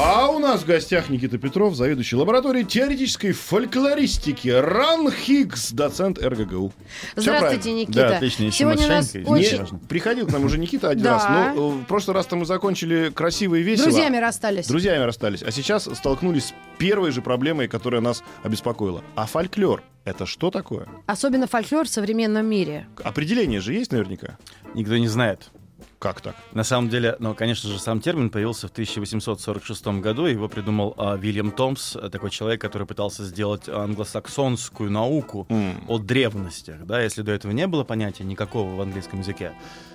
А у нас в гостях Никита Петров, заведующий лабораторией теоретической фольклористики РАН Хиггс, доцент РГГУ. Здравствуйте, правильно. Никита. Да, отлично, еще Сегодня у нас мошенника, очень... Не, приходил к нам уже Никита один Да. раз, но э, в прошлый раз-то мы закончили красиво и весело. Друзьями расстались. Друзьями расстались. А сейчас столкнулись с первой же проблемой, которая нас обеспокоила. А фольклор — это что такое? Особенно фольклор в современном мире. Определение же есть наверняка? Никто не знает. Как так? На самом деле, ну, конечно же, сам термин появился в 1846 году. Его придумал а, Вильям Томс, э, такой человек, который пытался сделать англосаксонскую науку М. о древностях. Да, если до этого не было понятия никакого в английском языке.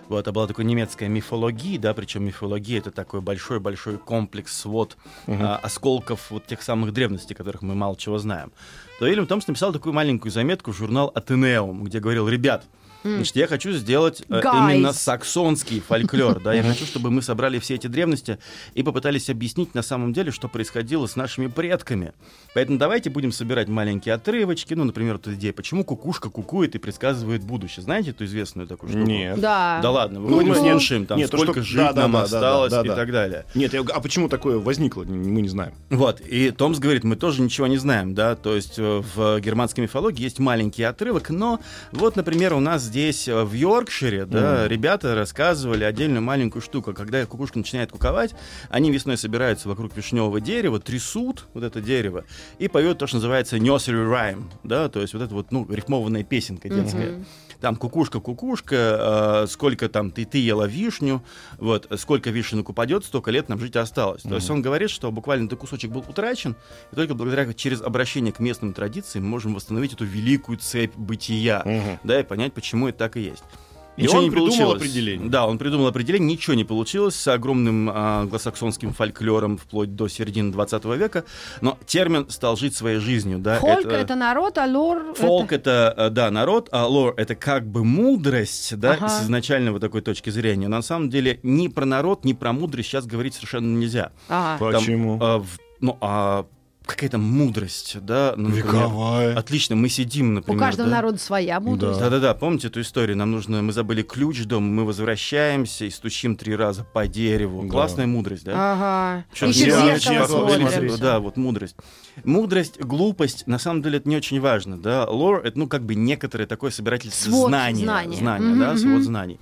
Вот, это была такая немецкая мифология, да, причем мифология это такой большой-большой комплекс, свод а, осколков вот тех самых древностей, которых мы мало чего знаем. То Вильям Томс написал такую маленькую заметку в журнал Атенеум, где говорил, ребят, Значит, я хочу сделать э, именно саксонский фольклор, да, я хочу, чтобы мы собрали все эти древности и попытались объяснить на самом деле, что происходило с нашими предками. Поэтому давайте будем собирать маленькие отрывочки, ну, например, вот идея, почему кукушка кукует и предсказывает будущее. Знаете эту известную такую штуку? Нет. Да. Да ладно, Ну, выходим, нет, слушаем, там, нет, сколько что- жить да, да, нам да, да, осталось да, и да. так далее. Нет, я- а почему такое возникло, мы не знаем. Вот, и Томс говорит, мы тоже ничего не знаем, да, то есть э, в германской мифологии есть маленький отрывок, но вот, например, у нас здесь э, в Йоркшире, да, ребята рассказывали отдельную маленькую штуку, когда кукушка начинает куковать, они весной собираются вокруг вишневого дерева, трясут вот это дерево и поют то, что называется nursery rhyme, да, то есть вот это вот, ну, рифмованная песенка детская. Там кукушка, кукушка, э, сколько там ты, ты ела вишню, вот, сколько вишенок упадет, столько лет нам жить осталось. То есть он говорит, что буквально этот кусочек был утрачен, и только благодаря через обращение к местным традициям мы можем восстановить эту великую цепь бытия, Мгм. да, и понять, почему это так и есть. И Ничего он не придумал получилось. определение. Да, он придумал определение, ничего не получилось с огромным англосаксонским фольклором вплоть до середины 20 века, но термин стал жить своей жизнью. Да, Фольк это... народ, а лор... Фолк это, э, да, народ, а лор это как бы мудрость, да, Ага. с изначальной вот такой точки зрения. Но на самом деле ни про народ, ни про мудрость сейчас говорить совершенно нельзя. Ага. Там, Почему? э, в- ну, а какая-то мудрость, да? Ну, например, Вековая. Отлично, мы сидим, У например. каждого да? народа своя мудрость. Да-да-да, помните эту историю? Нам нужно, мы забыли ключ дома, мы возвращаемся и стучим три раза по дереву. Да. Классная мудрость, да? Ага. Еще зеркало смотрим. смотрим. Да, вот мудрость. Мудрость, глупость, на самом деле это не очень важно, да. Лор — это, ну, как бы некоторое такое собирательство Свод знания. знаний. Знания, Мгм, да, свод знаний.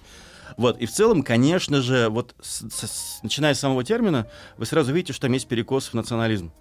Вот, и в целом, конечно же, вот с- с- начиная с самого термина, вы сразу видите, что там есть перекос в национализм.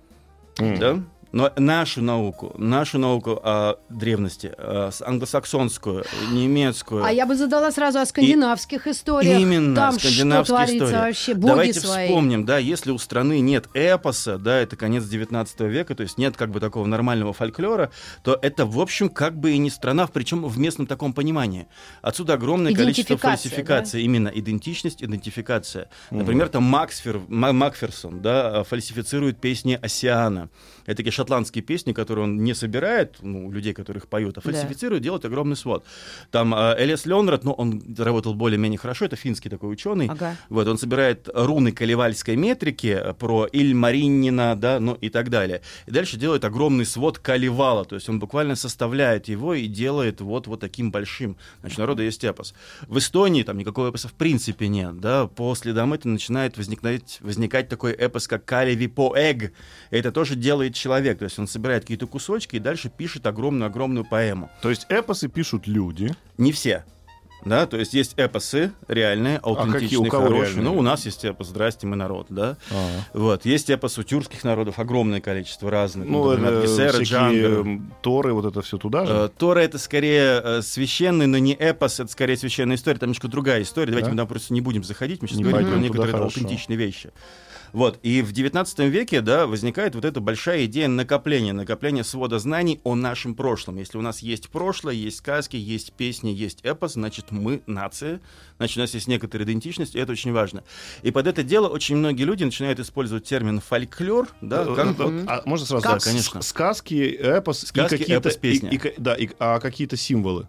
М. Да? Но нашу науку, нашу науку о древности, э, с- англосаксонскую, немецкую, А я бы задала сразу о скандинавских историях. Именно, Там скандинавские что творится истории. вообще? Боги Давайте свои. вспомним, да, если у страны нет эпоса, да, это конец 19 века, то есть нет как бы такого нормального фольклора, то это, в общем, как бы и не страна, причем в местном таком понимании. Отсюда огромное количество фальсификаций. Именно идентичность, идентификация. Например, там Максфер, Ма- Макферсон, да, фальсифицирует песни Осиана. Это такие шотландские песни, которые он не собирает, ну, людей, которых поют, а фальсифицирует, делает огромный свод. Там э, Элиас Леонрад, ну, он работал более-менее хорошо, это финский такой ученый. Ага. Вот, он собирает руны каливальской метрики э, про Ильмаринина, да, ну и так далее. И дальше делает огромный свод каливала, то есть он буквально составляет его и делает вот, вот таким большим. Значит, народа есть эпос. В Эстонии там никакого эпоса в принципе нет, да, по следам это начинает возникать, возникать такой эпос, как Калеви Поэг. Это тоже делает человек, то есть он собирает какие-то кусочки и дальше пишет огромную-огромную поэму. То есть эпосы пишут люди. Не все. Да, то есть есть эпосы реальные, аутентичные, А какие? Хорошие. реальные? Ну, у нас есть эпос «Здрасте, мы народ», да. А. Вот, есть эпос у тюркских народов, огромное количество разных. Ну, например, всякие Джангер. Торы, вот это все туда же. Э, Тора это скорее э, священный, но не эпос, это скорее священная история, там немножко другая история. Давайте Да? мы там просто не будем заходить, мы сейчас Не говорим про некоторые аутентичные вещи. Вот, и в 19 веке, да, возникает вот эта большая идея накопления, накопления свода знаний о нашем прошлом. Если у нас есть прошлое, есть сказки, есть песни, есть эпос, значит, мы нация, значит, у нас есть некоторая идентичность, и это очень важно. И под это дело очень многие люди начинают использовать термин фольклор, да, Э, как э, а можно сразу? Да, С- конечно. Сказки, эпос Сказки, и какие-то эпос, песня. и- и да, и- а какие-то символы.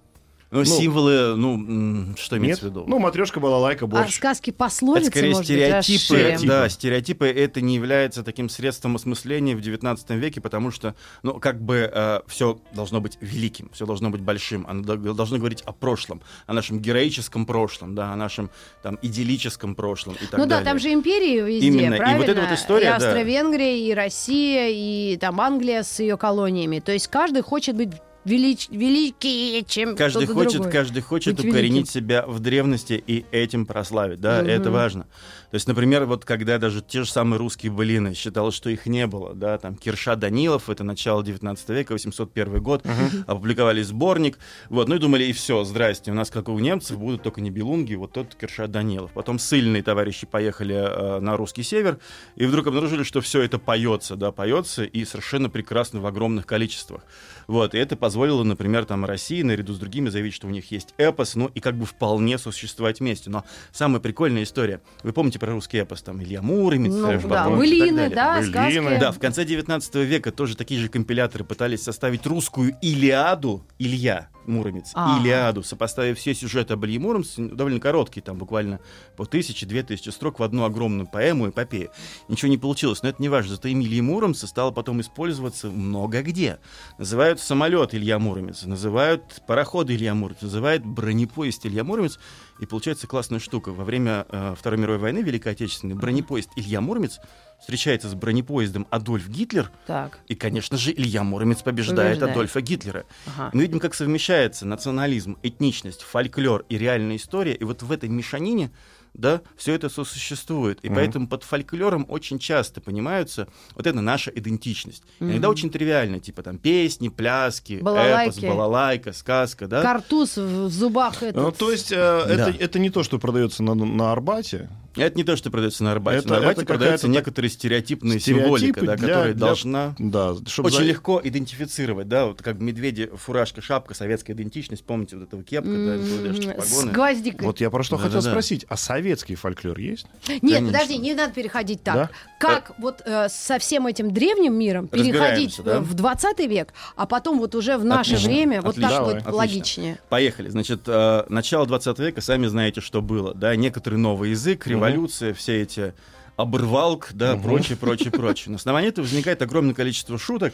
Ну, символы, ну, что Нет? имеется в виду? Ну, матрешка, балалайка, А борщ. сказки Это пословицы, скорее может быть, стереотипы, да, стереотипы это не является таким средством осмысления в 19 веке, потому что, ну, как бы все должно быть великим, все должно быть большим, оно до- должно говорить о прошлом, о нашем героическом прошлом, да, о нашем там идиллическом прошлом и так Ну да, далее. там же империи везде, Именно. И правильно? вот эта вот история, и да. Австро-Венгрия, и Россия, и там Англия с ее колониями. То есть каждый хочет быть велич... великий, чем Каждый кто-то хочет, другой. каждый хочет Быть укоренить великим. себя в древности и этим прославить, да, Мгм. это важно. То есть, например, вот когда даже те же самые русские былины считалось, что их не было, да, там Кирша Данилов, это начало 19 века, 801 год, опубликовали сборник, вот, ну и думали, и все, здрасте, у нас, как у немцев, будут только небелунги, вот тот Кирша Данилов. Потом сильные товарищи поехали э, на русский север, и вдруг обнаружили, что все это поется, да, поется, и совершенно прекрасно в огромных количествах. Вот, и это позволило, например, там России наряду с другими заявить, что у них есть эпос, ну и как бы вполне сосуществовать вместе. Но самая прикольная история. Вы помните про русский эпос? Там Илья Муромец, Ну, Серж да, былины, да, Былины. Да, в конце 19 века тоже такие же компиляторы пытались составить русскую Илиаду Илья Муромец, А. Илиаду, сопоставив все сюжеты об Илье Муромце, довольно короткие, там буквально по тысяче, две тысячи строк в одну огромную поэму, эпопею. Ничего не получилось, но это не важно. Зато имя Ильи Муромца стало потом использоваться много где. Называют самолет Илья Муромец, называют пароходы Илья Муромец, называют бронепоезд Илья Муромец. И получается классная штука. Во время э, Второй мировой войны, Великой Отечественной, бронепоезд Илья Муромец встречается с бронепоездом Адольф Гитлер, Так, и, конечно же, Илья Муромец побеждает, Побеждает. Адольфа Гитлера. ага. Мы видим, как совмещается национализм, этничность, фольклор и реальная история. И вот в этой мешанине да, все это сосуществует. И Мгм. поэтому под фольклором очень часто понимаются вот это наша идентичность. Иногда Мгм. очень тривиально, типа там песни, пляски, эпос, Балалайки. балалайка, сказка, да? Картуз в в зубах этот. Ну, то есть э, это, Да. это не то, что продается на, на Арбате. Это не то, что продается на Арбате. Это- на Арбате это некоторая стереотипная стереотипы символика, да, для- которая для- должна Да, чтобы очень за- легко идентифицировать, да, вот как медведи, фуражка, шапка, советская идентичность, помните вот этого кепка, да, М, НКВДшные С гвоздикой. Вот я про что Да-да-да. хотел спросить. А советский фольклор есть? Нет, Конечно. подожди, не надо переходить так. Да? Как вот э, со всем этим древним миром переходить да? в 20 век, а потом вот уже в наше Отлично, время, вот отлично. так вот Отлично. логичнее. Поехали. Значит, э, начало 20 века, сами знаете, что было, да, некоторый новый язык, революция, все эти обрывалк, да, Мгм. прочее, прочее, прочее. На основании этого возникает огромное количество шуток,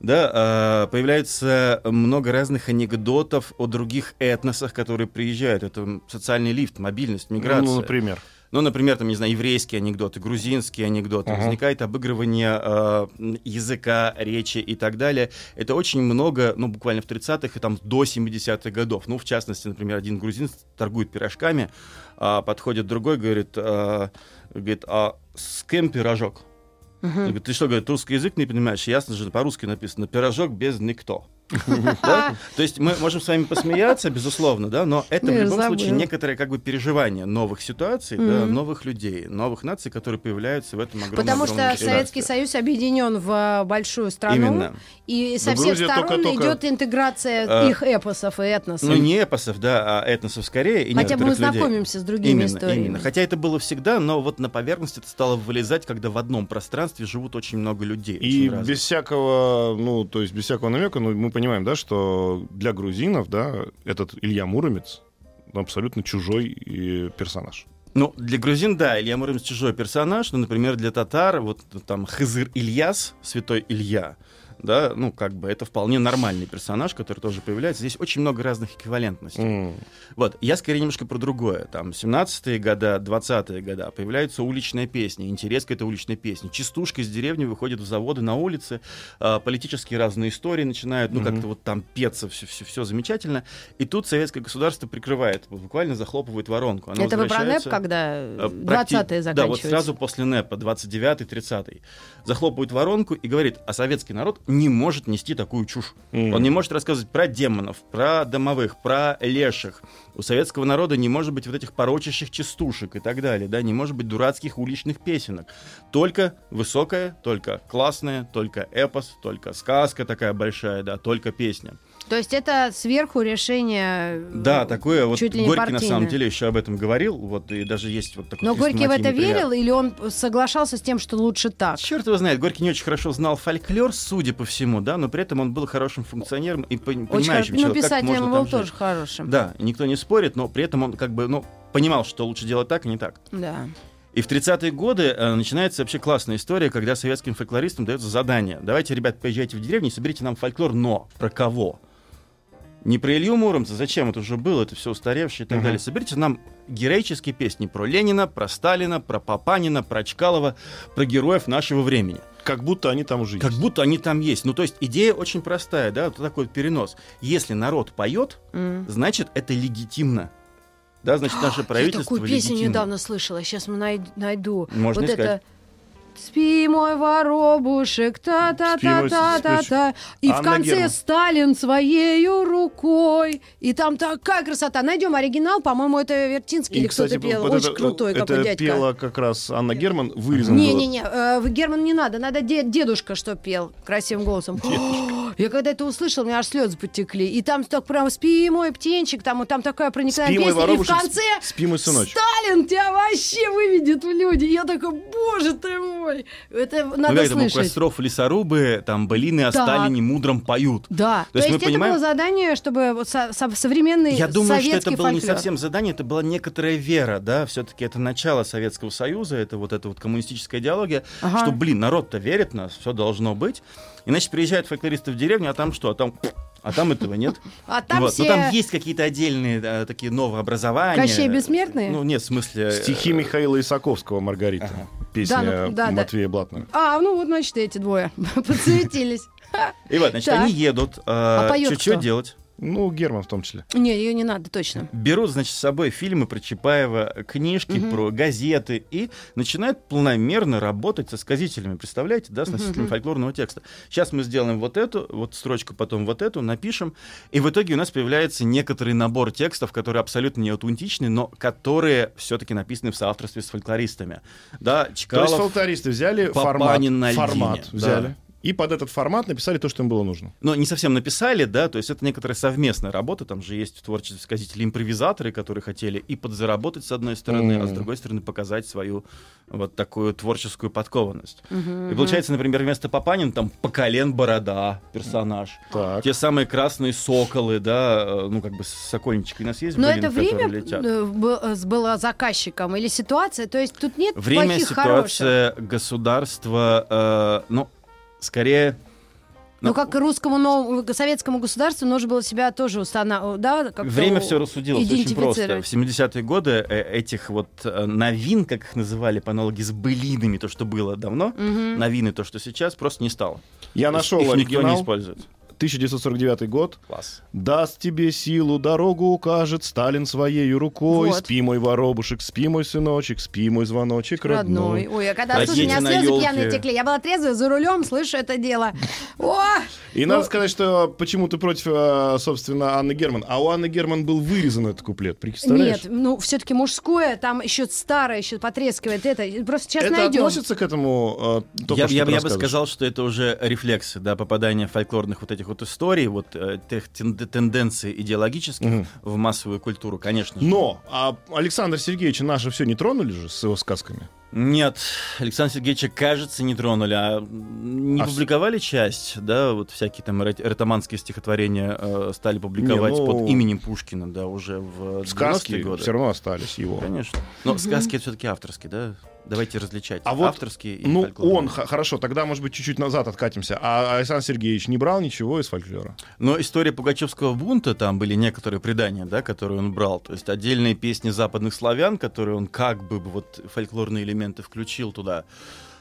да, э, появляется много разных анекдотов о других этносах, которые приезжают. Это социальный лифт, мобильность, миграция. Ну, например. Ну, например, там, не знаю, еврейские анекдоты, грузинские анекдоты. Ага. Возникает обыгрывание э, языка, речи и так далее. Это очень много, ну, буквально в 30-х и там до 70-х годов. Ну, в частности, например, один грузин торгует пирожками, а подходит другой, говорит, а, говорит, а с кем пирожок? Он говорит, ты что, говорит, русский язык не понимаешь? Ясно же, по-русски написано, пирожок без никто. То есть мы можем с вами посмеяться, безусловно, да, но это в Ну, я любом случае некоторое как бы переживание новых ситуаций, новых людей, новых наций, которые появляются в этом огромном Потому что Советский. Союз объединен в э, большую страну, Именно. и со всех сторон идет интеграция Э, их эпосов и этносов. Ну, не эпосов, да, а этносов скорее. Хотя бы мы знакомимся с другими историями. именно. Хотя это было всегда, но вот на поверхность это стало вылезать, когда в одном пространстве живут очень много людей. И без всякого, ну, то есть без всякого намека, ну, мы понимаем, да, что для грузинов, да, этот Илья Муромец абсолютно чужой э, персонаж. Ну, для грузин, да, Илья Муромец чужой персонаж, но, например, для татар, вот там Хызыр Ильяс, святой Илья, да, ну, как бы это вполне нормальный персонаж, который тоже появляется. Здесь очень много разных эквивалентностей. М. Вот, я скорее немножко про другое. Там 17-е года, 20-е года появляется уличная песня, интерес к этой уличной песне. Частушка из деревни выходит в заводы на улице, а, политические разные истории начинают, ну, Мгм. как-то вот там петься, все, все, все замечательно. И тут советское государство прикрывает, буквально захлопывает воронку. Оно Это вы про НЭП, когда Э, практи- 20-е заканчиваются? Да, вот сразу после НЭПа, 29-й, 30-й. Захлопывает воронку и говорит, а советский народ не может нести такую чушь. Мгм. Он не может рассказывать про демонов, про домовых, про леших. У советского народа не может быть вот этих порочащих частушек и так далее, да, не может быть дурацких уличных песенок. Только высокая, только классная, только эпос, только сказка такая большая, да, только песня. То есть это сверху решение... э, Да, такое вот чуть ли не Горький на партийное. самом деле еще об этом говорил, вот и даже есть вот такой Но Горький в это пример. верил или он соглашался с тем, что лучше так? Черт его знает, Горький не очень хорошо знал фольклор, судя по всему, да, но при этом он был хорошим функционером и пон- Очень понимающим хорошо. Ну, человеком, как писателем можно был тоже жить. хорошим. Да, и никто не спорит, но при этом он как бы, ну, понимал, что лучше делать так, а не так. Да. И в 30-е годы э, начинается вообще классная история, когда советским фольклористам дается задание. Давайте, ребят, поезжайте в деревню, соберите нам фольклор, но про кого? Не про Илью Муромца, зачем это уже было, это все устаревшее и так Мгм. далее. Соберите нам героические песни про Ленина, про Сталина, про Папанина, про Чкалова, про героев нашего времени. Как будто они там уже Как есть. будто они там есть. Ну, то есть идея очень простая, да, вот такой вот перенос. Если народ поет, М. значит, это легитимно. Да, значит, наше Я правительство такую песню легитимно. недавно слышала, сейчас мы най- найду. Можно вот искать. это Спи, мой воробушек, та-та-та-та-та-та. И в Анна конце Герман. Сталин своею рукой. И там такая красота. Найдем оригинал, по-моему, это Вертинский или кто-то пел. вот Очень это- крутой это какой дядька. пела как раз Анна Герман, вырезано. Не-не-не, э, в Герман не надо, надо де- дедушка, что пел красивым голосом. Я когда это услышал, у меня аж слезы потекли. И там так прям спи, мой птенчик, там, там такая проникновенная Спи, мой песня. И в воробушек, конце спи, мой сыночек. Сталин тебя вообще выведет в люди. Я такой, боже ты мой. Это Ну, надо как там у слышать. костров лесорубы, там былины о Так. Сталине мудром поют. Да, То есть мы это понимаем- было задание, чтобы вот со- со- современный Я думаю, что это было не фольклор. совсем задание, это была некоторая вера, да, все-таки это начало Советского Союза, это вот эта вот коммунистическая идеология, Ага. что, блин, народ-то верит в нас, все должно быть. Иначе приезжают фольклористы в деревню, а там что? А там, а там этого нет. А там Вот. все Но там есть какие-то отдельные э, такие новообразования. Кощей Бессмертные? Ну, нет, в смысле... э, Стихи Михаила Исаковского «Маргарита». Песня Да, ну, да, да. Матвея Блатного. А, ну вот, значит, эти двое подсуетились. И вот, значит, они едут. А э, чё кто? делать? Ну, Герман в том числе. Не, ее не надо, точно. берут, значит, с собой фильмы про Чапаева, книжки Мгм. про газеты и начинают планомерно работать со сказителями. Представляете, да, с носителем Мгм. фольклорного текста. Сейчас мы сделаем вот эту, вот строчку, потом вот эту, напишем. И в итоге у нас появляется некоторый набор текстов, которые абсолютно не аутентичны, но которые все-таки написаны в соавторстве с фольклористами. Да, То есть Чкалов, фолклористы взяли формат, Папанин на формат льдине, взяли. да. И под этот формат написали то, что им было нужно. но не совсем написали, да, то есть это некоторая совместная работа, там же есть в творчестве сказители импровизаторы, которые хотели и подзаработать с одной стороны, а с другой стороны показать свою вот такую творческую подкованность. Мгм, И получается, например, вместо Папанин там Поколен Борода персонаж. Так. Те самые красные соколы, да, э, ну как бы с сокольничкой у нас есть Но блин, это время летят. э, э, было заказчиком или ситуация? То есть тут нет Время, плохих, хороших. ситуация, государство, э, ну, скорее... Ну, ну, как и русскому новому советскому государству нужно было себя тоже устанавливать, да? Время все рассудило очень просто. В 70-е годы э, этих вот э, новин, как их называли по аналогии с былинами, то, что было давно, Мгм. новины, то, что сейчас, просто не стало. Я То нашел их никто не оригинал. использует. 1949 год. Класс. Даст тебе силу, дорогу укажет Сталин своею рукой. Вот. Спи, мой воробушек, спи, мой сыночек, спи, мой звоночек родной. Родной. Ой, я когда, А слушай, у меня слезы пьяные текли. Я была трезвая за рулем, слышу это дело. О! И Ну- надо сказать, что почему ты против, э, собственно, Анны Герман. А у Анны Герман был вырезан этот куплет, представляешь? Нет, ну все-таки мужское, там еще старое, еще потрескивает это. Просто сейчас Это найдем. относится к этому э, только Я, что я- ты я бы сказал, что это уже рефлексы, да, попадания фольклорных вот этих вот историй, вот э, тех тен- тенденций идеологических Мгм. в массовую культуру, конечно. же. Но а Александр Сергеевич наше все не тронули же с его сказками? Нет, Александра Сергеевича, кажется, не тронули, а не А с- публиковали часть, да, вот всякие там эротоманские стихотворения э, стали публиковать Не, ну, под именем Пушкина, да, уже в 90-е Сказки годы. все равно остались его. Конечно. Но сказки это все-таки авторские, да? Давайте различать. А вот, авторские и Ну, фольклорные. он, х- хорошо, тогда, может быть, чуть-чуть назад откатимся. А Александр Сергеевич не брал ничего из фольклора? Но история Пугачевского бунта, там были некоторые предания, да, которые он брал. То есть отдельные песни западных славян, которые он как бы вот фольклорные элементы включил туда.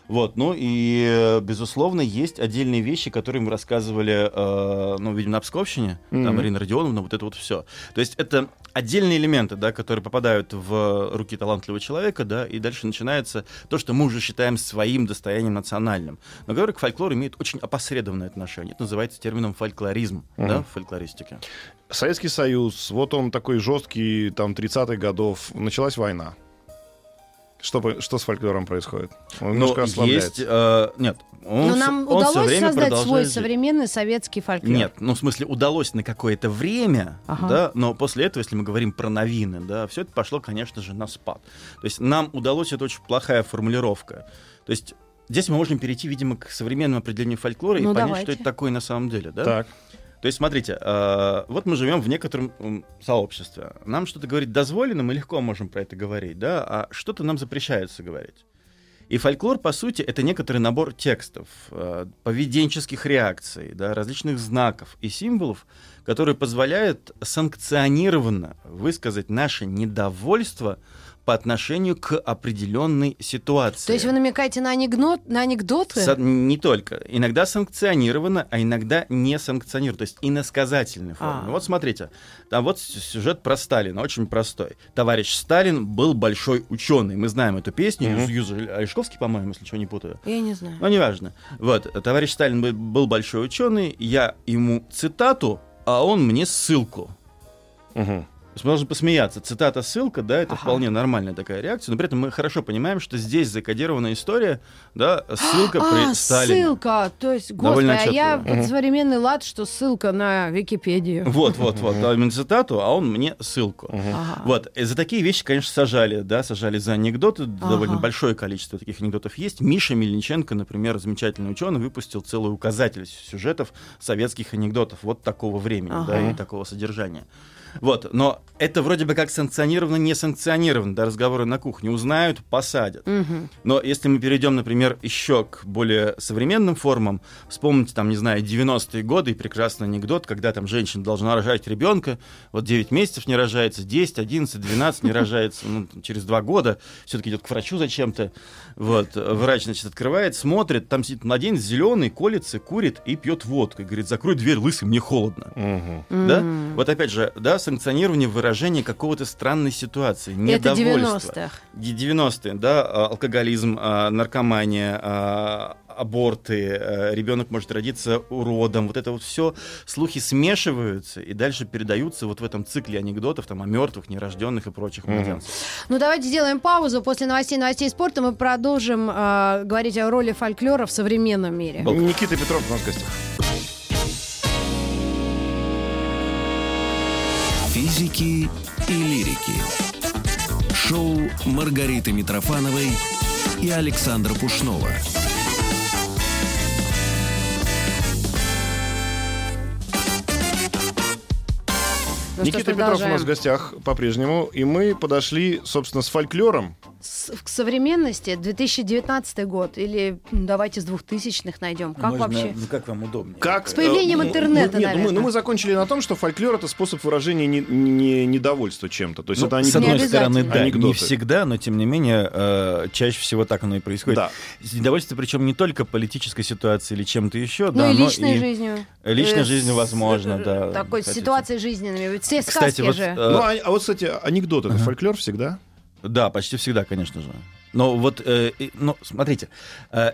Вот, ну и, безусловно, есть отдельные вещи, которые мы рассказывали, э, ну, видимо, на Псковщине, Мгм. там, Марина Родионовна, вот это вот все. То есть это отдельные элементы, да, которые попадают в руки талантливого человека, да, и дальше начинается то, что мы уже считаем своим достоянием национальным, но который к фольклору имеет очень опосредованное отношение. Это называется термином фольклоризм, да, Мгм. в фольклористике. Советский Союз, вот он такой жесткий, там, 30-х годов, началась война. Что, что с фольклором происходит? Он Но немножко ослабляется. есть... э, нет, он, Но всё- нам он удалось время создать свой жить. современный советский фольклор. Нет, ну в смысле удалось на какое-то время, Ага. да, но после этого, если мы говорим про новины, да, все это пошло, конечно же, на спад. То есть нам удалось, это очень плохая формулировка. То есть здесь мы можем перейти, видимо, к современному определению фольклора Ну, и понять, давайте. что это такое на самом деле, да? Так. То есть, смотрите, э, вот мы живем в некотором сообществе. Нам что-то говорить дозволено, мы легко можем про это говорить, да, а что-то нам запрещается говорить. И фольклор, по сути, это некоторый набор текстов, э, поведенческих реакций, да, различных знаков и символов, которые позволяют санкционированно высказать наше недовольство по отношению к определенной ситуации. То есть вы намекаете на, анекдот, на анекдоты? Со- не только. Иногда санкционировано, а иногда не санкционировано. То есть иносказательной форме. А. Вот смотрите, там вот сюжет про Сталина, очень простой. Товарищ Сталин был большой ученый. Мы знаем эту песню. Юз- Юза Олешковский, по-моему, если ничего не путаю. Я не знаю. Но неважно. Вот, товарищ Сталин был- большой ученый, я ему цитату, а он мне ссылку. Мгм. То есть мы должны посмеяться. Цитата, ссылка, да, это Ага. вполне нормальная такая реакция, но при этом мы хорошо понимаем, что здесь закодированная история, да, ссылка при а, Сталине. ссылка. То есть, господи, Довольно а я под современный лад, что ссылка на Википедию. Вот, вот, вот, а именно цитату, а он мне ссылку. Ага. Вот, и за такие вещи, конечно, сажали, да, сажали за анекдоты, довольно Ага. большое количество таких анекдотов есть. Миша Мельниченко, например, замечательный ученый, выпустил целый указатель сюжетов советских анекдотов вот такого времени, да, Ага. и такого содержания. Вот, но это вроде бы как санкционировано, не санкционировано, да, разговоры на кухне. Узнают, посадят. Мгм. Но если мы перейдем, например, еще к более современным формам, вспомните, там, не знаю, 90-е годы и прекрасный анекдот, когда там женщина должна рожать ребенка, вот 9 месяцев не рожается, 10, 11, 12 не рожается, ну, там, через 2 года все-таки идет к врачу зачем-то, вот, врач, значит, открывает, смотрит, там сидит младенец зеленый, колется, курит и пьет водку, и говорит, закрой дверь, лысый, мне холодно. Мгм. Да? Вот опять же, да, санкционирование выражения какого-то странной ситуации, Это недовольства. 90-х. Ге- 90-е, да, а, алкоголизм, а, наркомания, а, аборты, ребенок может родиться уродом, вот это вот все, слухи смешиваются и дальше передаются вот в этом цикле анекдотов там о мертвых, нерожденных и прочих Мгм. младенцах. Ну, давайте сделаем паузу. После новостей новостей спорта мы продолжим э, говорить о роли фольклора в современном мире. Никита Петров у нас в гостях. Физики и лирики. Шоу Маргариты Митрофановой и Александра Пушнова. Ну что Никита Петров у нас в гостях по-прежнему. И мы подошли, собственно, с фольклором. С- к современности 2019 год или м, давайте с 2000-х найдем. Как вообще? Ну как вам удобнее? Как, С появлением э, интернета, мы, нет, ну мы, наверное. ну мы закончили на том, что фольклор это способ выражения не- не- недовольства чем-то. То есть Ну, это с анекдоты. одной Не стороны, да, Анекдоты. не всегда, но тем не менее, э, чаще всего так оно и происходит. Да. Недовольство, причем не только политической ситуацией или чем-то еще, Ну да, и но личной и жизнью. личной Э, жизнью, с- возможно, э, да. Такой хотите. ситуации жизненными. Все сказки Кстати, вот, же. э, Ну, а, а вот, кстати, анекдот это фольклор всегда? Да, почти всегда, конечно же. Но вот, э, ну, смотрите, э,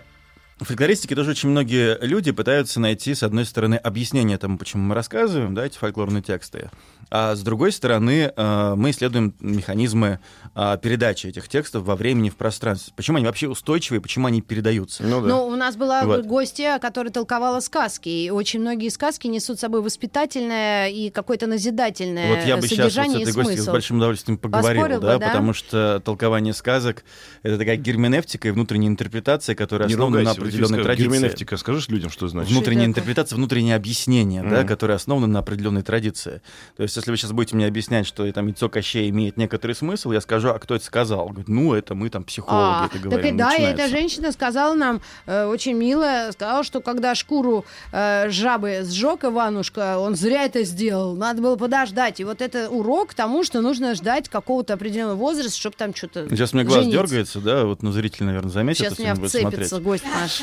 в фольклористике тоже очень многие люди пытаются найти, с одной стороны, объяснение тому, почему мы рассказываем, да, эти фольклорные тексты, а с другой стороны, э, мы исследуем механизмы э, передачи этих текстов во времени, в пространстве. Почему они вообще устойчивые, почему они передаются. Ну да. Ну, у нас была Вот. гостья, которая толковала сказки. И очень многие сказки несут с собой воспитательное и какое-то назидательное Вот я бы сейчас вот с содержание этой и гостьей с большим удовольствием поговорил, Поспорил бы, да, да? потому что толкование сказок — это такая герменевтика и внутренняя интерпретация, которая основана на определенной традиции. Герменевтика, скажешь людям, что значит? Внутренняя Что интерпретация, внутреннее объяснение, да, которое основано на определенной традиции. То есть, если вы сейчас будете мне объяснять, что там яйцо Кощея имеет некоторый смысл, я скажу, а кто это сказал? Говорит, ну, это мы там психологи А, это так говорим. и да, и эта женщина сказала нам э, очень мило, сказала, что когда шкуру э, жабы сжег Иванушка, он зря это сделал, надо было подождать. И вот это урок тому, что нужно ждать какого-то определенного возраста, чтобы там что-то Сейчас у меня глаз дергается, да, вот, ну, зритель, наверное, заметит, Сейчас меня вцепится гость наш.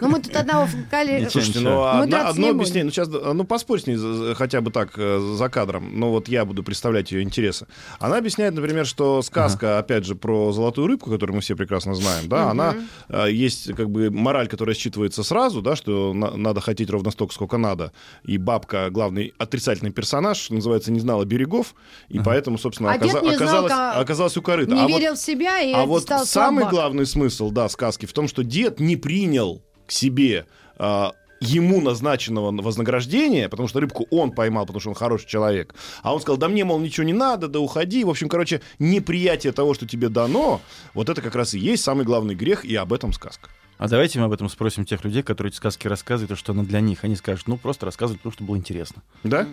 Ну, мы тут одного вкали... Ничего, Слушайте, ну одно объяснение, ну сейчас, ну поспорь с ней хотя бы так э, за кадром, но вот я буду представлять ее интересы. Она объясняет, например, что сказка, опять же, про золотую рыбку, которую мы все прекрасно знаем, да, она э, есть как бы мораль, которая считывается сразу, да, что на- надо хотеть ровно столько, сколько надо, и бабка, главный отрицательный персонаж, называется, не знала берегов, и поэтому, собственно, А дед оказа- не знал, оказалась, у корыта. Не А верил в себя и а вот самый главный смысл, да, сказки в том, что дед не принял к себе а, ему назначенного вознаграждения, потому что рыбку он поймал, потому что он хороший человек. А он сказал, да мне, мол, ничего не надо, да уходи. В общем, короче, неприятие того, что тебе дано, вот это как раз и есть самый главный грех, и об этом сказка. А давайте мы об этом спросим тех людей, которые эти сказки рассказывают, и что она для них. Они скажут, ну, просто рассказывают, потому что было интересно. Да?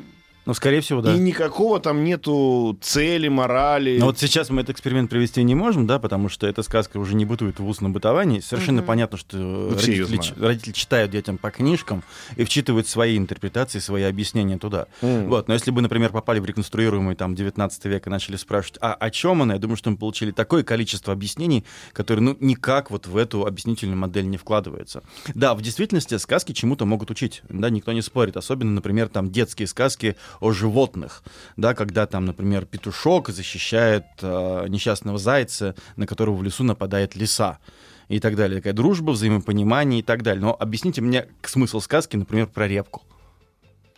Ну, скорее всего, да. И никакого там нету цели, морали. Но вот сейчас мы этот эксперимент провести не можем, да, потому что эта сказка уже не бытует в устном бытовании. Совершенно Мгм. понятно, что Ну, родители, родители читают детям по книжкам и вчитывают свои интерпретации, свои объяснения туда. М. Вот, но если бы, например, попали в реконструируемый там 19 век и начали спрашивать, а о чем она, я думаю, что мы получили такое количество объяснений, которые, ну, никак вот в эту объяснительную модель не вкладываются. Да, в действительности сказки чему-то могут учить, да, никто не спорит, особенно, например, там детские сказки о животных, да, когда там, например, петушок защищает э, несчастного зайца, на которого в лесу нападает лиса и так далее. Такая дружба, взаимопонимание и так далее. Но объясните мне смысл сказки, например, про репку.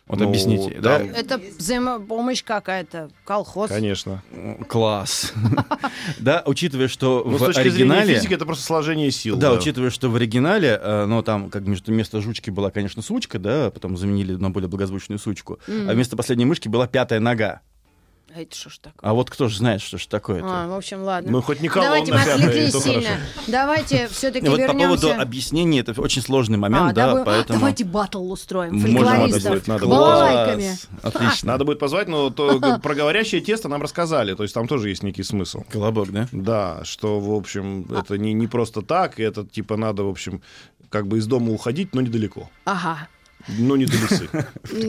Вот Ну, объясните, да? Это взаимопомощь какая-то, колхоз. Конечно. Класс. Да, учитывая, что Ну, с в точки зрения оригинале... физики это просто сложение сил. Да, учитывая, что в оригинале, э, ну, там, как между вместо жучки была, конечно, сучка, да, потом заменили на более благозвучную сучку, а вместо последней мышки была пятая нога. А это что ж такое? А вот кто же знает, что же такое это? А, в общем, ладно. Ну, хоть не Давайте мы отвлеклись то сильно. Давайте все-таки вот по вернемся. поводу объяснений, это очень сложный момент, А, да, давай- поэтому... Давайте батл устроим. Будет, надо балалайками. Класс. Отлично. Надо будет позвать, но то, про говорящее тесто нам рассказали, то есть там тоже есть некий смысл. Колобок, да? Да, что, в общем, это не, не просто так, и это, типа, надо, в общем, как бы из дома уходить, но недалеко. Ага. Но не до лесы.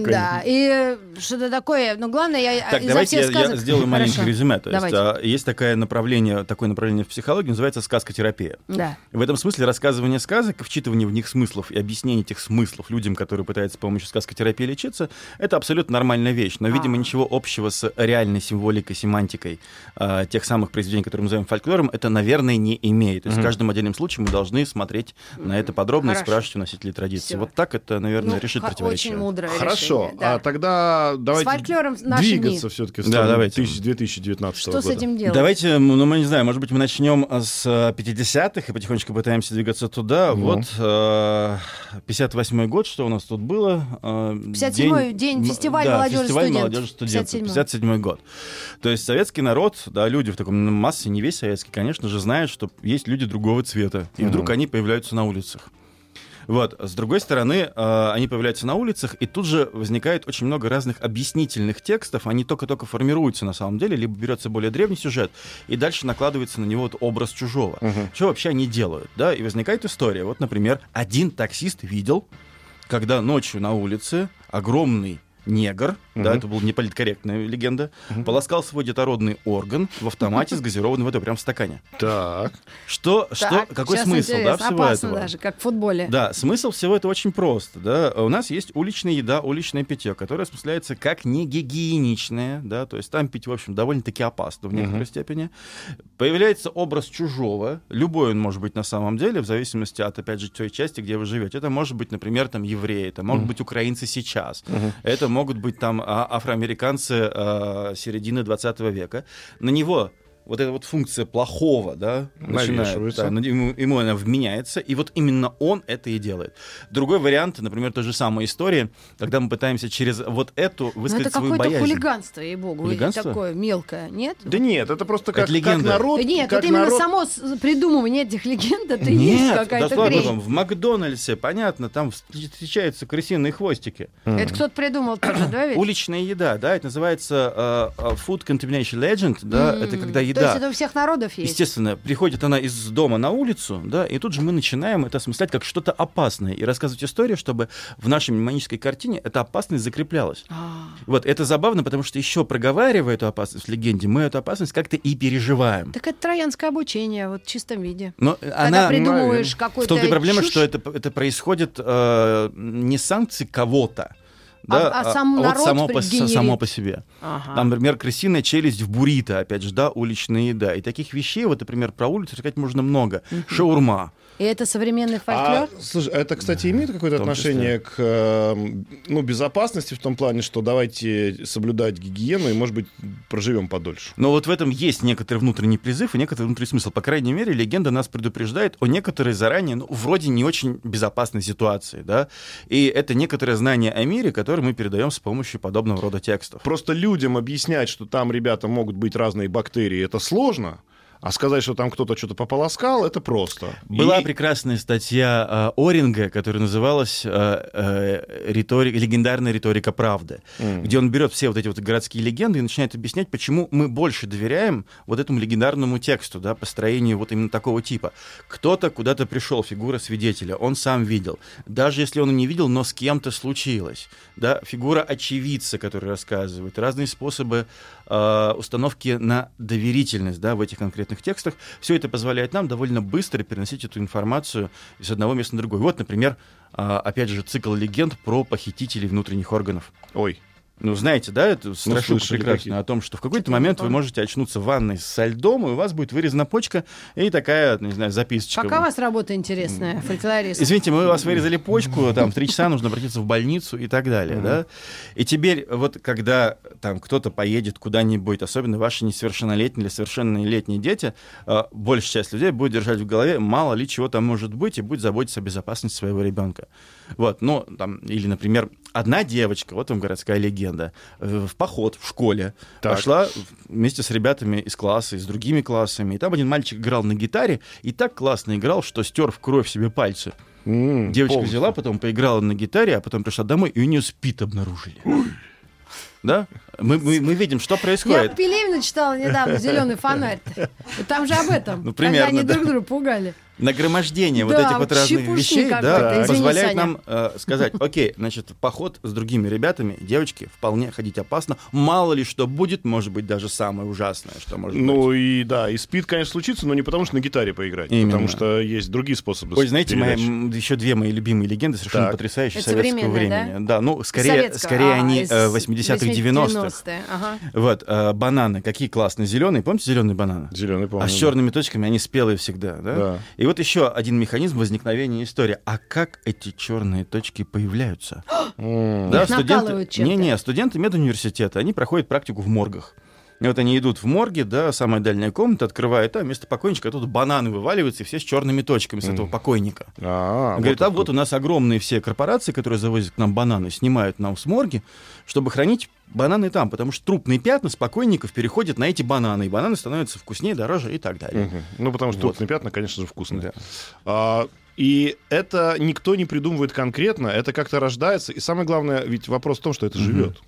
Да, и что-то такое. Но главное, я Так, давайте я, сделаю маленькое резюме. То есть, а, есть такое направление, такое направление в психологии, называется сказкотерапия. Да. В этом смысле рассказывание сказок, вчитывание в них смыслов и объяснение этих смыслов людям, которые пытаются с помощью сказкотерапии лечиться, это абсолютно нормальная вещь. Но, видимо, А. ничего общего с реальной символикой, семантикой а, тех самых произведений, которые мы называем фольклором, это, наверное, не имеет. То есть в каждом отдельном случае мы должны смотреть на это подробно и спрашивать у носителей традиции. Вот так это, наверное, Ну, х- противоречие. Очень мудрое Хорошо, решение, да. а тогда давайте фольклором в наши двигаться все-таки в Да, давайте. 1000 2019 Что года. с этим делать? Давайте, ну, мы не знаю, может быть, мы начнем с э, 50-х и потихонечку пытаемся двигаться туда. Ну. Вот э, 58-й год, что у нас тут было? Э, 57-й день, м, фестиваль да, молодежи фестиваль студентов. молодежи студентов. 57-й. 57 год. То есть советский народ, да, люди в таком массе, не весь советский, конечно же, знают, что есть люди другого цвета. И Мгм. вдруг они появляются на улицах. Вот, с другой стороны, э, они появляются на улицах, и тут же возникает очень много разных объяснительных текстов, они только-только формируются на самом деле, либо берется более древний сюжет, и дальше накладывается на него вот образ чужого. Мгм. Что вообще они делают, да? И возникает история. Вот, например, один таксист видел, когда ночью на улице огромный негр, да, Мгм. это была неполиткорректная легенда, полоскал свой детородный орган в автомате с газированной водой, прям в стакане. Так. Что, что, Так, какой смысл, да, всего опасно этого? даже, как в футболе. Да, смысл всего это очень просто. Да? У нас есть уличная еда, уличное питье, которое осмысляется как не гигиеничное, да, то есть там пить, в общем, довольно-таки опасно в некоторой Мгм. степени. Появляется образ чужого, любой он может быть на самом деле, в зависимости от, опять же, той части, где вы живете. Это может быть, например, там евреи, это могут Мгм. быть украинцы сейчас, Мгм. это могут быть там а, афроамериканцы а, середины 20 века. На него вот эта вот функция плохого, да, начинает, да, ему, ему она вменяется, и вот именно он это и делает. Другой вариант, например, та же самая история, когда мы пытаемся через вот эту Ну, высказать это свою какое-то боязнь. хулиганство, ей-богу. Хулиганство? Такое мелкое, нет? Да нет, это просто как, Это как легенда. народ. Нет, как именно народ- само придумывание этих легенд, это и есть Нет, какая-то да слава хрень. богу, в Макдональдсе, понятно, там встречаются крысиные хвостики. Это кто-то придумал тоже, да, ведь? Уличная еда, да, это называется э, Food Contamination Legend, да, М, это когда То есть это у всех народов есть? Естественно, приходит она из дома на улицу, да, и тут же мы начинаем это осмыслять как что-то опасное и рассказывать историю, чтобы в нашей мnemонической картине эта опасность закреплялась. А, Вот это забавно, потому что еще проговаривая эту опасность в легенде, мы эту опасность как-то и переживаем. Так это троянское обучение, вот в чистом виде. Но Когда она придумываешь в какой-то том-то и проблема, что это, это происходит э, не санкции кого-то, да, а сам вот народ само, по, генерит. само по себе. Ага. Там, например, крысиная челюсть в буррито, опять же, да, уличная еда. И таких вещей, вот, например, про улицу сказать можно много. Шаурма. И это современный А, фольклор? слушай, это, кстати, имеет какое-то отношение к э, ну, безопасности в том плане, что давайте соблюдать гигиену и, может быть, проживем подольше. Но вот в этом есть некоторый внутренний призыв и некоторый внутренний смысл. По крайней мере, легенда нас предупреждает о некоторой заранее, ну, вроде не очень безопасной ситуации, да. И это некоторое знание о мире, которое мы передаем с помощью подобного рода текстов. Просто людям объяснять, что там, ребята, могут быть разные бактерии, это сложно. А сказать, что там кто-то что-то пополоскал, это просто. Была И- прекрасная статья э, Оринга, которая называлась э, э, «Риторика- «Легендарная риторика правды», М. где он берет все вот эти вот городские легенды и начинает объяснять, почему мы больше доверяем вот этому легендарному тексту, да, построению вот именно такого типа. Кто-то куда-то пришел, фигура свидетеля, он сам видел. Даже если он не видел, но с кем-то случилось. Да, фигура очевидца, который рассказывает, разные способы э, установки на доверительность да, в этих конкретных текстах. Все это позволяет нам довольно быстро переносить эту информацию из одного места на другое. Вот, например, а, опять же, цикл легенд про похитителей внутренних органов. Ой, Ну, знаете, да, эту страшилку слышали прекрасную какие. о том, что в какой-то момент вы можете очнуться в ванной со льдом, и у вас будет вырезана почка и такая, не знаю, записочка. Пока у вас работа интересная, фольклорист. Извините, мы у вас вырезали почку, там в три часа нужно обратиться в больницу и так далее, да? И теперь вот когда там кто-то поедет куда-нибудь, особенно ваши несовершеннолетние или совершеннолетние дети, э, большая часть людей будет держать в голове, мало ли чего там может быть, и будет заботиться о безопасности своего ребенка. Вот, ну, там, или, например, одна девочка, вот вам городская легенда, э, в поход в школе Так. пошла вместе с ребятами из класса, и с другими классами, и там один мальчик играл на гитаре, и так классно играл, что стер в кровь себе пальцы. м, Девочка полностью. взяла, потом поиграла на гитаре, а потом пришла домой, и у нее спит обнаружили. Да? Мы, мы, мы видим, что Я происходит. Пелевина читала недавно «Зеленый фонарь». Там же об этом. Ну, когда примерно, они да. друг друга пугали. Нагромождение вот этих вот разных вещей да, позволяет нам э, сказать, окей, значит, поход с другими ребятами, девочки, вполне ходить опасно. Мало ли что будет, может быть, даже самое ужасное, что может быть. Ну и да, и спид, конечно, случится, но не потому, что на гитаре поиграть, Именно. потому что есть другие способы. Ой, знаете, моя, еще две мои любимые легенды, совершенно Так. потрясающие Это советского времени. Да? ну, скорее, Советского. скорее А, они из э, 80-х, 90-х. 90-е, ага. Вот, э, бананы, какие классные, зеленые, помните зеленые бананы? Зеленый, помню. А с черными точками они спелые всегда, да? Да. И вот еще один механизм возникновения истории. А как эти черные точки появляются? М. Да, чем-то. Не-не, студенты медуниверситета, они проходят практику в моргах. Вот они идут в морге, да, самая дальняя комната, открывают, там вместо покойника тут бананы вываливаются, и все с черными точками с этого покойника. А, Он говорит, а откуда. вот у нас огромные все корпорации, которые завозят к нам бананы, снимают нам с морги, чтобы хранить бананы там, потому что трупные пятна спокойников переходят на эти бананы, и бананы становятся вкуснее, дороже и так далее. Мгм. Ну, потому что Вот. трупные пятна, конечно же, вкусные. Да. А, и это никто не придумывает конкретно, это как-то рождается. И самое главное, ведь вопрос в том, что это живет.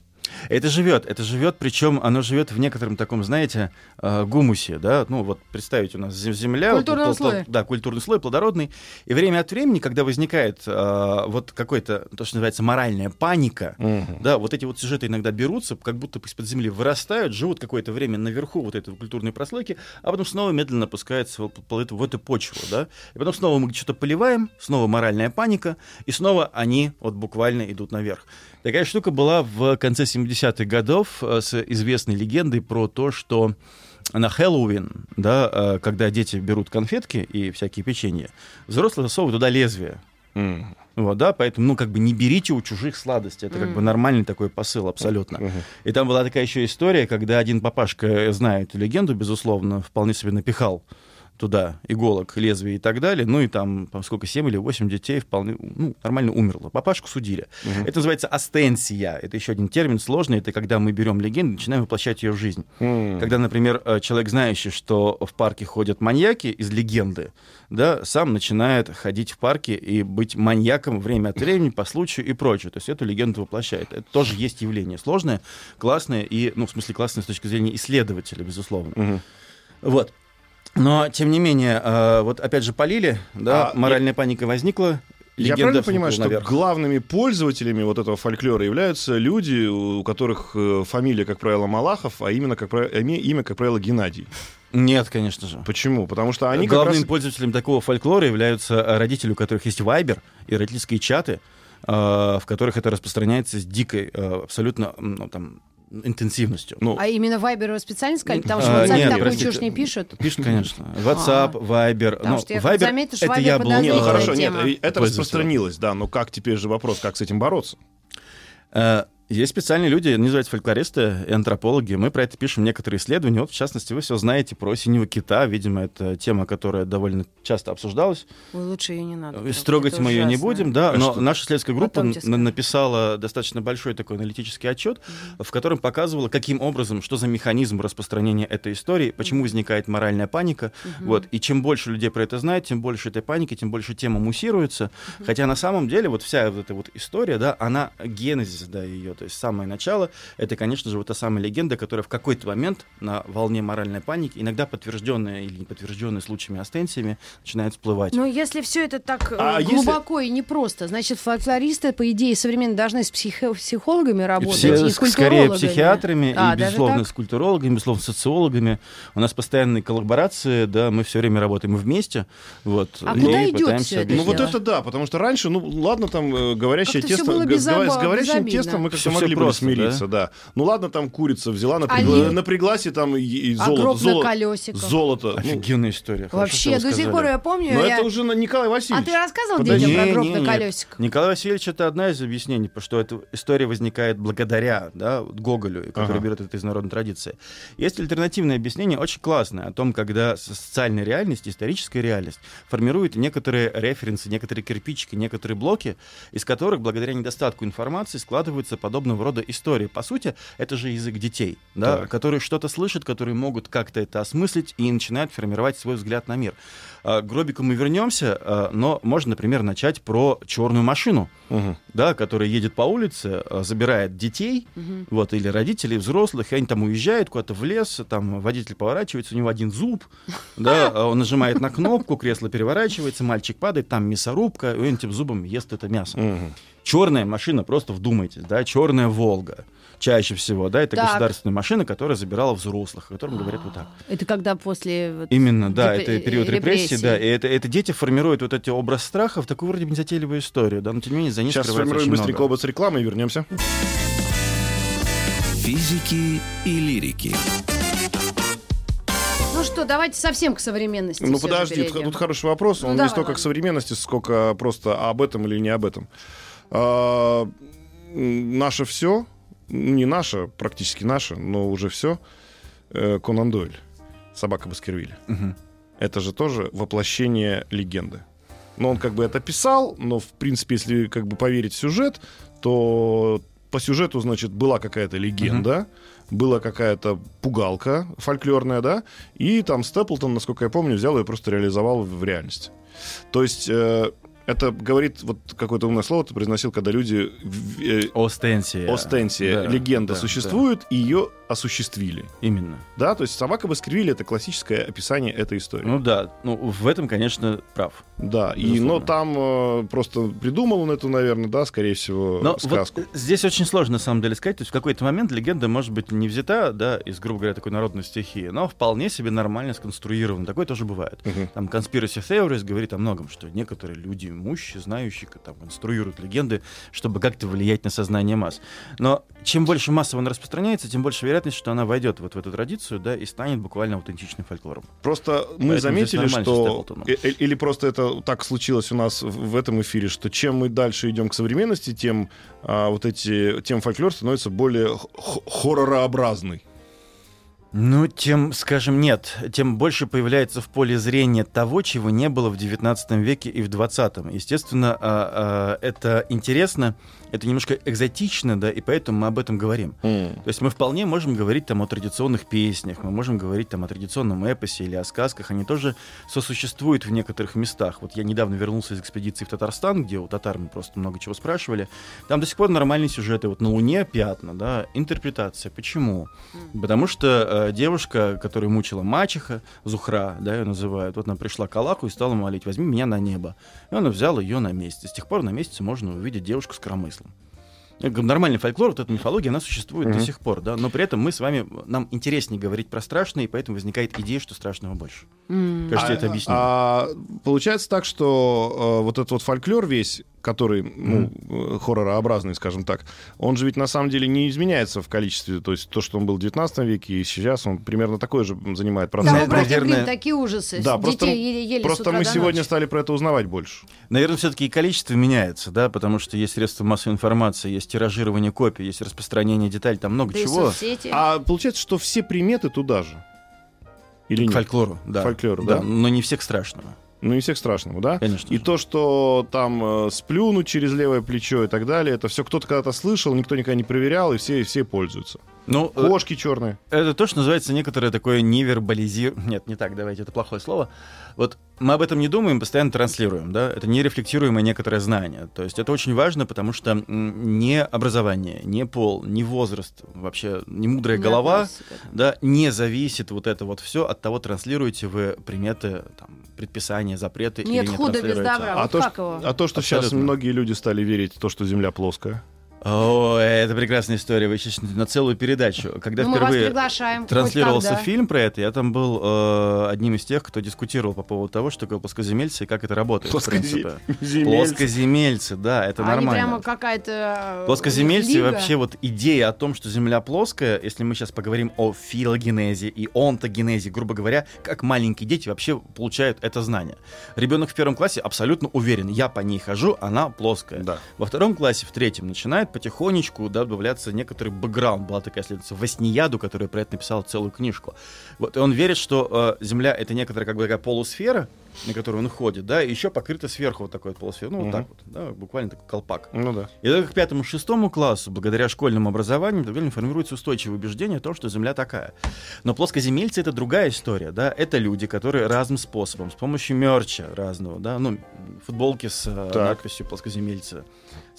Это живет, это живет, причем оно живет в некотором таком, знаете, э, гумусе, да, ну вот представить у нас зем- земля, вот Культурном пл- пл- слое. да, культурный слой плодородный, и время от времени, когда возникает э, вот какой-то, то, что называется, моральная паника, Мгм. да, вот эти вот сюжеты иногда берутся, как будто из-под земли вырастают, живут какое-то время наверху вот этой культурной прослойки, а потом снова медленно опускаются в, в эту, почву, да, и потом снова мы что-то поливаем, снова моральная паника, и снова они вот буквально идут наверх. Такая штука была в конце 70-х годов э, с известной легендой про то, что на Хэллоуин, да, э, когда дети берут конфетки и всякие печенья, взрослые засовывают туда лезвие. М. Вот. да, поэтому, ну, как бы не берите у чужих сладости, это как бы нормальный такой посыл абсолютно. И там была такая еще история, когда один папашка знает легенду, безусловно, вполне себе напихал туда иголок, лезвий и так далее. Ну и там, там сколько, 7 или 8 детей вполне ну, нормально умерло. Папашку судили. Угу. Это называется астенсия. Это еще один термин сложный. Это когда мы берем легенду и начинаем воплощать ее в жизнь. Mm. Когда, например, э, человек, знающий, что в парке ходят маньяки из легенды, да, сам начинает ходить в парке и быть маньяком время от времени по случаю и прочее. То есть эту легенду воплощает. Это тоже есть явление сложное, классное и, ну, в смысле, классное с точки зрения исследователя, безусловно. Угу. Вот. Но, тем не менее, э, вот опять же полили, да, а, моральная я... паника возникла. Я правильно понимаю, что наверх. главными пользователями вот этого фольклора являются люди, у которых э, фамилия, как правило, Малахов, а именно, как правило, имя, как правило, Геннадий? Нет, конечно же. Почему? Потому что они Главным раз... пользователем такого фольклора являются родители, у которых есть вайбер и родительские чаты, э, в которых это распространяется с дикой, абсолютно ну, там, интенсивностью. Ну, а именно Viber специально сказали? Потому что в WhatsApp нет, такую простите, чушь не пишут. Пишут, конечно. WhatsApp, Viber. Потому ну, что я Viber, заметил, что это Viber я был... Не, ну хорошо, нет, это распространилось, да, но как теперь же вопрос, как с этим бороться? Есть специальные люди, они называются фольклористы и антропологи. Мы про это пишем некоторые исследования. Вот, в частности, вы все знаете про синего кита. Видимо, это тема, которая довольно часто обсуждалась. Ой, лучше ее не надо. Строгать мы ее не будем, да. А но что? наша исследовательская группа написала достаточно большой такой аналитический отчет, mm-hmm. в котором показывала, каким образом, что за механизм распространения этой истории, почему mm-hmm. возникает моральная паника. Mm-hmm. Вот. И чем больше людей про это знает, тем больше этой паники, тем больше тема муссируется. Mm-hmm. Хотя на самом деле вот вся вот эта вот история, да, она генезис, да, ее то есть самое начало, это, конечно же, вот та самая легенда, которая в какой-то момент на волне моральной паники, иногда подтвержденная или не подтвержденная случаями астенсиями, начинает всплывать. Но если все это так а глубоко если... и непросто, значит, фольклористы, по идее, современно должны с психо- психологами работать Все, и с Скорее психиатрами, а, и, безусловно, с культурологами, безусловно, социологами. У нас постоянные коллаборации, да, мы все время работаем вместе. Вот, а куда идет все это? Ну вот это да, потому что раньше, ну ладно, там э, говорящее тесто, с говорящим тестом мы как-то могли бы смириться, да. да. Ну ладно, там курица взяла, напрягла, Они... напряглась, и там и, и золото. Золото. золото. Офигенная история. Вообще, до сих пор я помню. Но я... это уже Николай Васильевич. А ты рассказывал Подожди. детям про гроб на колесиках? Николай Васильевич это одна из объяснений, что эта история возникает благодаря да, Гоголю, который ага. берет это из народной традиции. Есть альтернативное объяснение, очень классное, о том, когда социальная реальность, историческая реальность формирует некоторые референсы, некоторые кирпичики, некоторые блоки, из которых благодаря недостатку информации складываются подобного рода истории. По сути, это же язык детей, да, которые что-то слышат, которые могут как-то это осмыслить и начинают формировать свой взгляд на мир. А, к гробику мы вернемся, а, но можно, например, начать про черную машину, угу. да, которая едет по улице, а, забирает детей, угу. вот, или родителей, взрослых, и они там уезжают куда-то в лес, там водитель поворачивается, у него один зуб, да, он нажимает на кнопку, кресло переворачивается, мальчик падает, там мясорубка, и он этим зубом ест это мясо. Угу. Черная машина, просто вдумайтесь, да, черная Волга чаще всего, да, это так. государственная машина, которая забирала взрослых, о котором говорят вот так. Это когда после... Вот, Именно, да, реп... это период репрессий, да, и это, это дети формируют вот эти образ страха в такую вроде бы незатейливую историю, да, но тем не менее за ней Сейчас сформируем быстренько образ рекламы и вернемся. Физики и лирики. Ну что, давайте совсем к современности. Ну подожди, тут, тут хороший вопрос. Ну, Он давай, не столько ладно. к современности, сколько просто об этом или не об этом. А, наше все не наша, практически наша, но уже все, э, Конан Дойль, «Собака Баскервилля». Угу. Это же тоже воплощение легенды. Но он как бы это писал, но, в принципе, если как бы поверить в сюжет, то по сюжету, значит, была какая-то легенда, угу. была какая-то пугалка фольклорная, да, и там Степлтон, насколько я помню, взял и просто реализовал в реальность. То есть э, это говорит, вот какое-то умное слово ты произносил, когда люди... Э, Остенсия. Остенсия. Да, легенда да, существует, да. и ее осуществили. Именно. Да, то есть собака Баскервилля это классическое описание этой истории. Ну да, ну в этом, конечно, прав. Да, и, но там э, просто придумал он эту, наверное, да, скорее всего, но сказку. Вот здесь очень сложно, на самом деле, сказать. То есть в какой-то момент легенда может быть не взята, да, из, грубо говоря, такой народной стихии, но вполне себе нормально сконструирована. Такое тоже бывает. Угу. Там Conspiracy Theories говорит о многом, что некоторые люди имущие, знающие, там, конструируют легенды, чтобы как-то влиять на сознание масс. Но чем больше массово она распространяется, тем больше вероятность, что она войдет вот в эту традицию, да, и станет буквально аутентичным фольклором. Просто мы Поэтому заметили, что... э- э- Или просто это так случилось у нас в этом эфире, что чем мы дальше идем к современности, тем а, вот эти... тем фольклор становится более хорророобразный. Ну, тем, скажем, нет, тем больше появляется в поле зрения того, чего не было в 19 веке и в 20 Естественно, а, а, это интересно, это немножко экзотично, да, и поэтому мы об этом говорим. То есть мы вполне можем говорить там о традиционных песнях, мы можем говорить там о традиционном эпосе или о сказках, они тоже сосуществуют в некоторых местах. Вот я недавно вернулся из экспедиции в Татарстан, где у татар мы просто много чего спрашивали. Там до сих пор нормальные сюжеты. Вот на Луне пятна, да, интерпретация. Почему? Потому что э, девушка, которую мучила мачеха, Зухра, да, ее называют, вот она пришла к Аллаху и стала молить, возьми меня на небо. И он взял ее на месяц. И с тех пор на месяце можно увидеть девушку с коромыслом. Я говорю, Нормальный фольклор, вот эта мифология, она существует до Мгм. сих пор, да, но при этом мы с вами, нам интереснее говорить про страшное, и поэтому возникает идея, что страшного больше. М. Кажется, А- это объяснимо. А, получается так, что э, вот этот вот фольклор весь, который, ну, э, хорророобразный, скажем так, он же ведь на самом деле не изменяется в количестве. То есть то, что он был в 19 веке, и сейчас он примерно такой же занимает процент. у братьев наверное- такие ужасы. Да, просто, еле, еле с просто утра мы до сегодня ночи. стали про это узнавать больше. Наверное, все-таки и количество меняется, да, потому что есть средства массовой информации, есть тиражирование копий, есть распространение деталей, там много Да чего. А получается, что все приметы туда же. Или К нет? фольклору, да. К фольклору, да. Но не всех страшного, Ну, не всех страшного, да? конечно. И же. то, что там э, сплюнуть через левое плечо и так далее, это все кто-то когда-то слышал, никто никогда не проверял, и все, и все пользуются. Ну, э, Кошки черные. Это то, что называется некоторое такое невербализирование. Нет, не так, давайте, это плохое слово. Вот мы об этом не думаем, постоянно транслируем, да, это нерефлектируемое некоторое знание. То есть это очень важно, потому что не образование, не пол, не возраст, вообще не мудрая Не голова, да, не зависит вот это вот все от того, транслируете вы приметы, там, предписания, запреты Нет или не худа без добра. А вот то, как что- его? а то, что сейчас Абсолютно. многие люди стали верить в то, что Земля плоская. О, это прекрасная история, вы сейчас на целую передачу. Когда Ну, мы вас впервые транслировался фильм про это, я там был э, одним из тех, кто дискутировал по поводу того, что такое плоскоземельцы и как это работает. в принципе. Плоскоземельцы, да, это Они нормально. прямо какая-то... э, Плоскоземельцы лига. вообще вот идея о том, что Земля плоская, если мы сейчас поговорим о филогенезе и онтогенезе, грубо говоря, как маленькие дети вообще получают это знание. Ребенок в первом классе абсолютно уверен, я по ней хожу, она плоская. Да. Во втором классе, в третьем, начинает потихонечку да, добавляться некоторый бэкграунд. Была такая исследовательница Васнияду, которая про это написала целую книжку. Вот, и он верит, что э, Земля — это некоторая как бы такая полусфера, на которую он ходит, да, и еще покрыта сверху вот такой вот полусфера, ну, вот Мгм. так вот, да, буквально такой колпак. Ну да. И только к пятому-шестому классу, благодаря школьному образованию, довольно формируется устойчивое убеждение о том, что Земля такая. Но плоскоземельцы — это другая история, да, это люди, которые разным способом, с помощью мерча разного, да, ну, футболки с э, Так. надписью «плоскоземельцы»,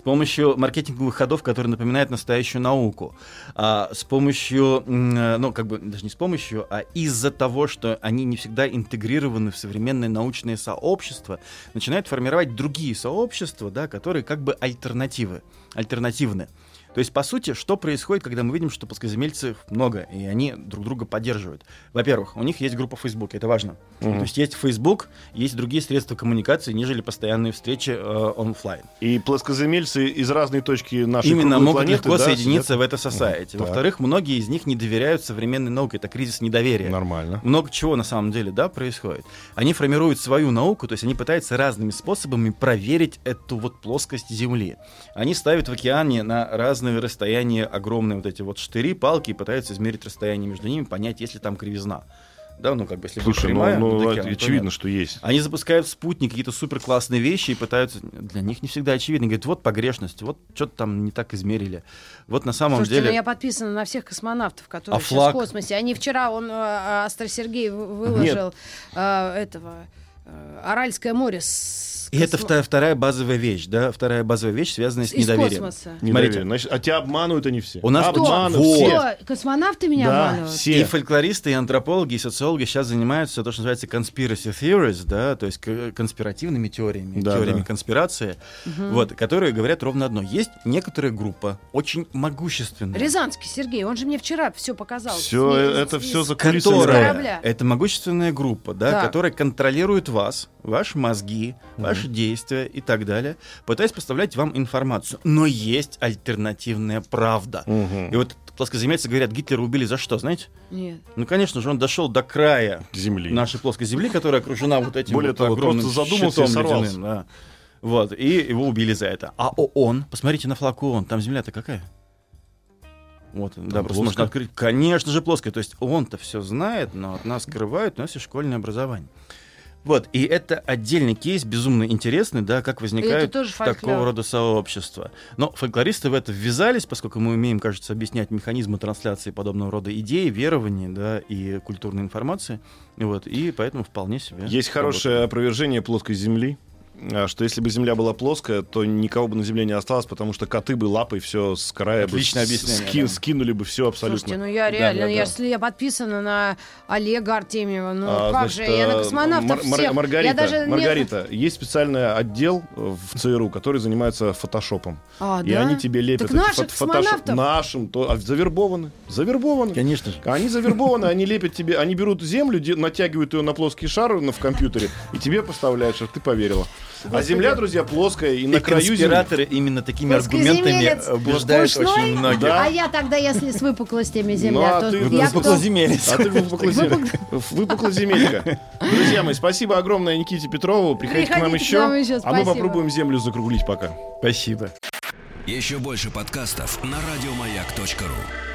с помощью маркетинговых ходов, которые напоминают настоящую науку, а, с помощью, э, ну, как бы, даже не с помощью, а из-за того, что они не всегда интегрированы в современное научное сообщество, начинают формировать другие сообщества, да, которые как бы альтернативы, альтернативны. То есть, по сути, что происходит, когда мы видим, что плоскоземельцев много, и они друг друга поддерживают? Во-первых, у них есть группа в Фейсбуке, это важно. Мгм. То есть есть Facebook, есть другие средства коммуникации, нежели постоянные встречи э, онлайн. И плоскоземельцы из разной точки нашей Именно могут планеты, легко да, соединиться сидят? в это society. Во-вторых, многие из них не доверяют современной науке, это кризис недоверия. Нормально. Много чего на самом деле, да, происходит. Они формируют свою науку, то есть они пытаются разными способами проверить эту вот плоскость Земли. Они ставят в океане на разные расстояния огромные вот эти вот штыри, палки и пытаются измерить расстояние между ними, понять, есть ли там кривизна. Да, ну как бы, если Слушай, ну, прямая ну, океаном, то очевидно, нет. что есть. Они запускают в спутник какие-то супер классные вещи и пытаются. Для них не всегда очевидно. Говорят, вот погрешность, вот что-то там не так измерили. Вот на самом Слушайте, ну деле. я подписана на всех космонавтов, которые А сейчас флаг? в космосе. Они вчера, он, э, Астро Сергей вы- выложил э, этого э, Аральское море с И это вторая, вторая базовая вещь, да, вторая базовая вещь, связанная с из недоверием. космоса. Недоверие. Смотрите. Значит, а тебя обманывают они все. У нас Кто? обманывают Вот. все. Космонавты меня Да, обманывают? все. И фольклористы, и антропологи, и социологи сейчас занимаются то, что называется conspiracy theories, да, то есть конспиративными теориями, Да, теориями да. конспирации, вот, которые говорят ровно одно. Есть некоторая группа, очень могущественная, Рязанский Сергей, он же мне вчера все показал. Всё, С- это с- за которая, это могущественная группа, да, Так. которая контролирует вас, ваши мозги, ваши ваши действия и так далее, пытаясь поставлять вам информацию. Но есть альтернативная правда. Мгм. И вот плоскоземельцы говорят, Гитлера убили за что, знаете? Нет. Ну, конечно же, он дошел до края Земли. нашей плоской земли, которая окружена вот этим Более вот того, огромным просто задумался и щитом сорвался. ледяным, да. Вот, и его убили за это. А ООН, посмотрите на флаг ООН, там земля-то какая? Вот, да, просто можно открыть. Конечно же, плоская. То есть ООН-то все знает, но от нас скрывают, у нас есть школьное образование. Вот, и это отдельный кейс, безумно интересный, да, как возникают такого рода сообщества. Но фольклористы в это ввязались, поскольку мы умеем, кажется, объяснять механизмы трансляции подобного рода идей, верований, да, и культурной информации. Вот, и поэтому вполне себе. Есть работает. хорошее опровержение плоской земли. А, Что если бы земля была плоская, то никого бы на земле не осталось, потому что коты бы лапой все с края бы Отличное объяснение, ски- да. скинули бы все абсолютно. Слушайте, ну я реально, да, да. если я подписана на Олега Артемьева, ну А, как значит, же, я на э, космонавтов Мар- Мар- всех. Маргарита, я даже не- Маргарита, есть специальный отдел в ЦРУ, который занимается фотошопом. А, И да? они тебе лепят Так эти наших фот- фотошоп- космонавтов? Нашим, то, а завербованы. Завербованы. Конечно же. Они завербованы, они лепят тебе, они берут землю, натягивают ее на плоский шар в компьютере, и тебе поставляют, чтобы ты поверила. А земля, друзья, плоская, и И на краю земли. конспираторы именно такими аргументами Плоскоземелец. убеждают очень многих. Да. А я тогда, если с выпуклостями земля, Ну, а то ты я кто? Выпуклоземелец. А ты выпукла земелька. Выпукла земелька. Друзья мои, спасибо огромное Никите Петрову. Приходите, к нам еще. нам еще, а мы попробуем землю закруглить пока. Спасибо. Еще больше подкастов на радиомаяк.ру.